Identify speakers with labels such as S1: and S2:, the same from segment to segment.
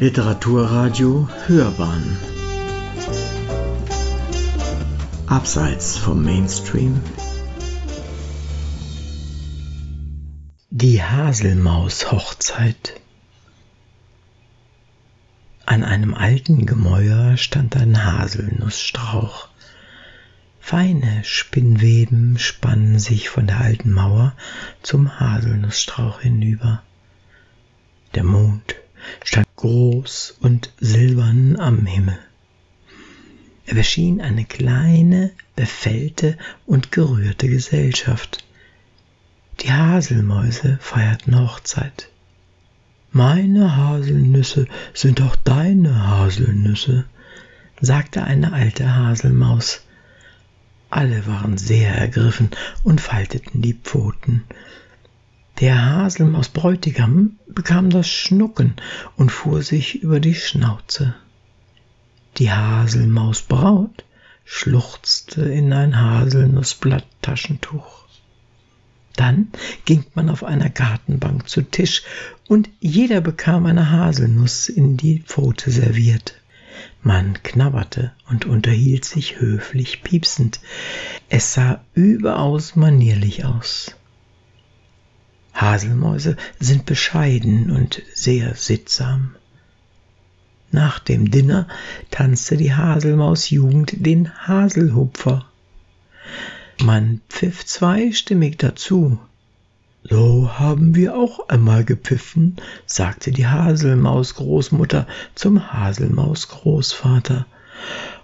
S1: Literaturradio Hörbahn Abseits vom Mainstream Die Haselmaus-Hochzeit An einem alten Gemäuer stand ein Haselnussstrauch. Feine Spinnweben spannen sich von der alten Mauer zum Haselnussstrauch hinüber. Der Mond stand groß und silbern am Himmel. Er beschien eine kleine, befällte und gerührte Gesellschaft. Die Haselmäuse feierten Hochzeit. Meine Haselnüsse sind auch deine Haselnüsse, sagte eine alte Haselmaus. Alle waren sehr ergriffen und falteten die Pfoten. Der Haselmaus Bräutigam bekam das Schnucken und fuhr sich über die Schnauze. Die Haselmaus Braut schluchzte in ein Haselnussblatttaschentuch. Dann ging man auf einer Gartenbank zu Tisch und jeder bekam eine Haselnuss in die Pfote serviert. Man knabberte und unterhielt sich höflich piepsend. Es sah überaus manierlich aus. Haselmäuse sind bescheiden und sehr sittsam. Nach dem Dinner tanzte die Haselmausjugend den Haselhupfer. Man pfiff zweistimmig dazu. So haben wir auch einmal gepfiffen, sagte die Haselmausgroßmutter zum Haselmausgroßvater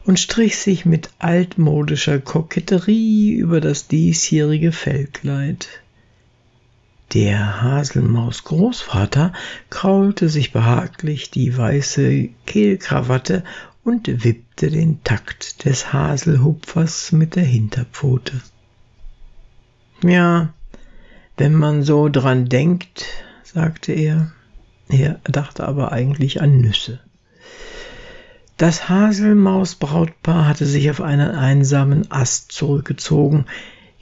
S1: und strich sich mit altmodischer Koketterie über das diesjährige Fellkleid. Der Haselmaus Großvater kraulte sich behaglich die weiße Kehlkrawatte und wippte den Takt des Haselhupfers mit der Hinterpfote. Ja, wenn man so dran denkt, sagte er. Er dachte aber eigentlich an Nüsse. Das Haselmausbrautpaar hatte sich auf einen einsamen Ast zurückgezogen,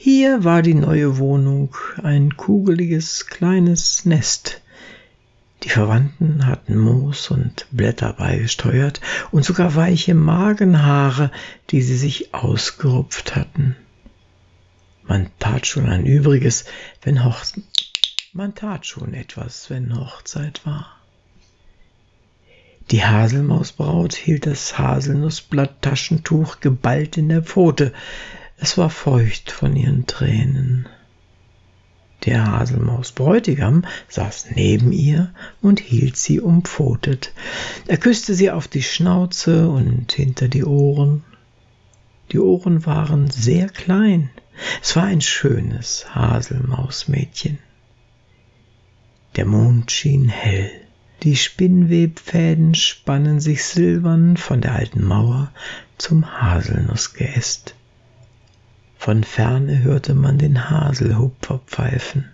S1: hier war die neue Wohnung ein kugeliges kleines Nest. Die Verwandten hatten Moos und Blätter beigesteuert und sogar weiche Magenhaare, die sie sich ausgerupft hatten. Man tat schon ein Übriges, wenn Hoch man tat schon etwas, wenn Hochzeit war. Die Haselmausbraut hielt das Haselnussblatttaschentuch geballt in der Pfote, es war feucht von ihren Tränen. Der Haselmaus-Bräutigam saß neben ihr und hielt sie umpfotet. Er küsste sie auf die Schnauze und hinter die Ohren. Die Ohren waren sehr klein. Es war ein schönes Haselmausmädchen. Der Mond schien hell. Die Spinnwebfäden spannen sich silbern von der alten Mauer zum Haselnussgeäst. Von ferne hörte man den Haselhupfer pfeifen.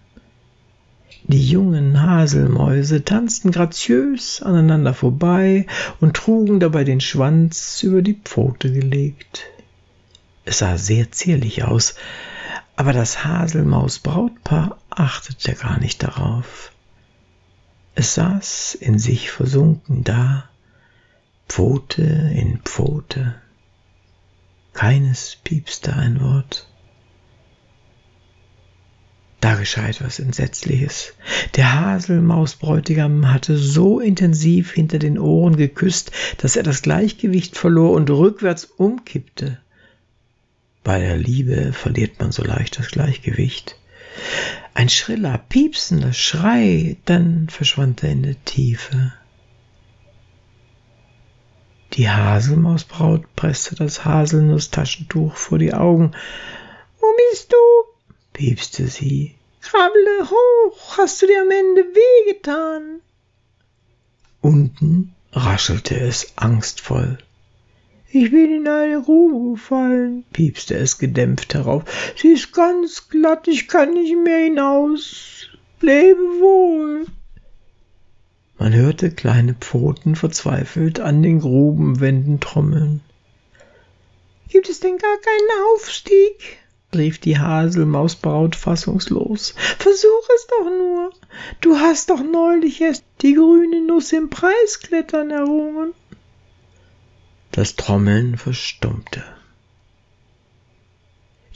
S1: Die jungen Haselmäuse tanzten graziös aneinander vorbei und trugen dabei den Schwanz über die Pfote gelegt. Es sah sehr zierlich aus, aber das Haselmaus-Brautpaar achtete gar nicht darauf. Es saß in sich versunken da, Pfote in Pfote. Keines piepste ein Wort. Da geschah etwas Entsetzliches. Der Haselmausbräutigam hatte so intensiv hinter den Ohren geküsst, dass er das Gleichgewicht verlor und rückwärts umkippte. Bei der Liebe verliert man so leicht das Gleichgewicht. Ein schriller, piepsender Schrei, dann verschwand er in der Tiefe. Die Haselmausbraut presste das Haselnusstaschentuch vor die Augen. Wo bist du? piepste sie. Krabbele hoch, hast du dir am Ende wehgetan? Unten raschelte es angstvoll. Ich bin in eine Grube gefallen, piepste es gedämpft herauf. Sie ist ganz glatt, ich kann nicht mehr hinaus. Lebe wohl. Man hörte kleine Pfoten verzweifelt an den Grubenwänden trommeln. Gibt es denn gar keinen Aufstieg? rief die Haselmausbraut fassungslos. Versuch es doch nur. Du hast doch neulich erst die grüne Nuss im Preisklettern errungen. Das Trommeln verstummte.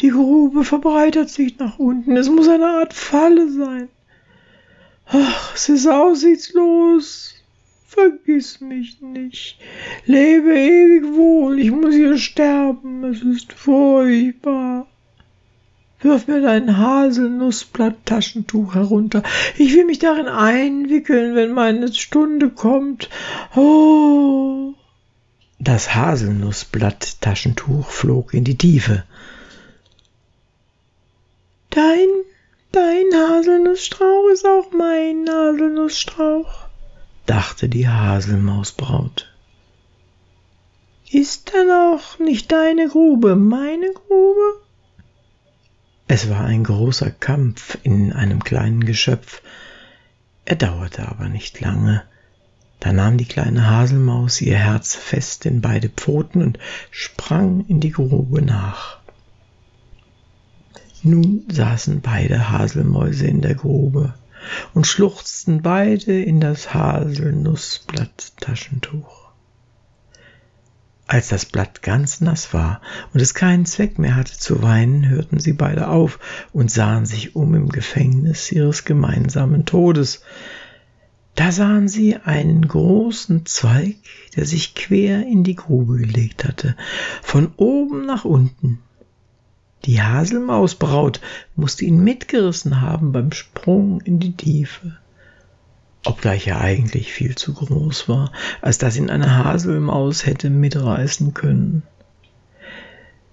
S1: Die Grube verbreitert sich nach unten. Es muss eine Art Falle sein. Ach, es ist aussichtslos. Vergiss mich nicht. Lebe ewig wohl. Ich muss hier sterben. Es ist furchtbar. Wirf mir dein Haselnussblatt-Taschentuch herunter. Ich will mich darin einwickeln, wenn meine Stunde kommt. Oh. Das Haselnussblatt-Taschentuch flog in die Tiefe. Dein, dein Haselnussstrauch ist auch mein Haselnussstrauch, dachte die Haselmausbraut. Ist dann auch nicht deine Grube meine Grube? Es war ein großer Kampf in einem kleinen Geschöpf. Er dauerte aber nicht lange. Da nahm die kleine Haselmaus ihr Herz fest in beide Pfoten und sprang in die Grube nach. Nun saßen beide Haselmäuse in der Grube und schluchzten beide in das Haselnussblatt-Taschentuch. Als das Blatt ganz nass war und es keinen Zweck mehr hatte zu weinen, hörten sie beide auf und sahen sich um im Gefängnis ihres gemeinsamen Todes. Da sahen sie einen großen Zweig, der sich quer in die Grube gelegt hatte, von oben nach unten. Die Haselmausbraut musste ihn mitgerissen haben beim Sprung in die Tiefe obgleich er eigentlich viel zu groß war, als dass ihn eine Haselmaus hätte mitreißen können.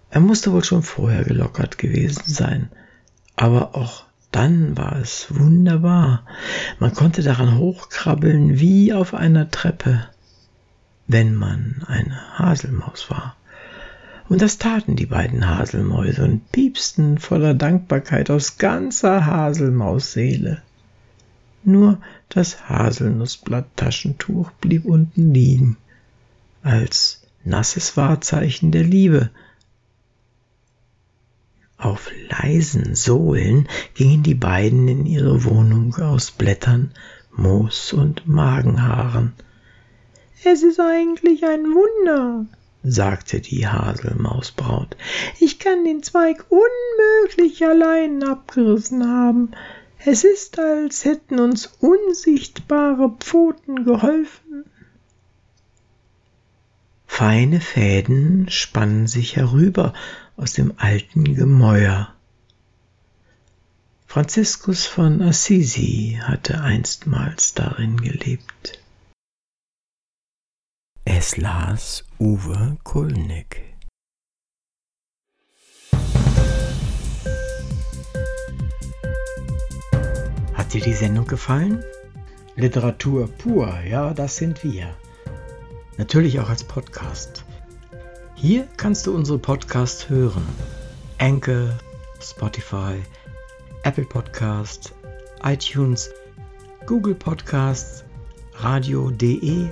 S1: Er musste wohl schon vorher gelockert gewesen sein, aber auch dann war es wunderbar. Man konnte daran hochkrabbeln wie auf einer Treppe, wenn man eine Haselmaus war. Und das taten die beiden Haselmäuse und piepsten voller Dankbarkeit aus ganzer Haselmausseele. Nur das Haselnussblatt-Taschentuch blieb unten liegen, als nasses Wahrzeichen der Liebe. Auf leisen Sohlen gingen die beiden in ihre Wohnung aus Blättern, Moos und Magenhaaren. Es ist eigentlich ein Wunder, sagte die Haselmausbraut. Ich kann den Zweig unmöglich allein abgerissen haben. Es ist, als hätten uns unsichtbare Pfoten geholfen. Feine Fäden spannen sich herüber aus dem alten Gemäuer. Franziskus von Assisi hatte einstmals darin gelebt. Es las Uwe Kulnig. Hat dir die Sendung gefallen? Literatur pur, ja, das sind wir. Natürlich auch als Podcast. Hier kannst du unsere Podcasts hören. Anchor, Spotify, Apple Podcasts, iTunes, Google Podcasts, radio.de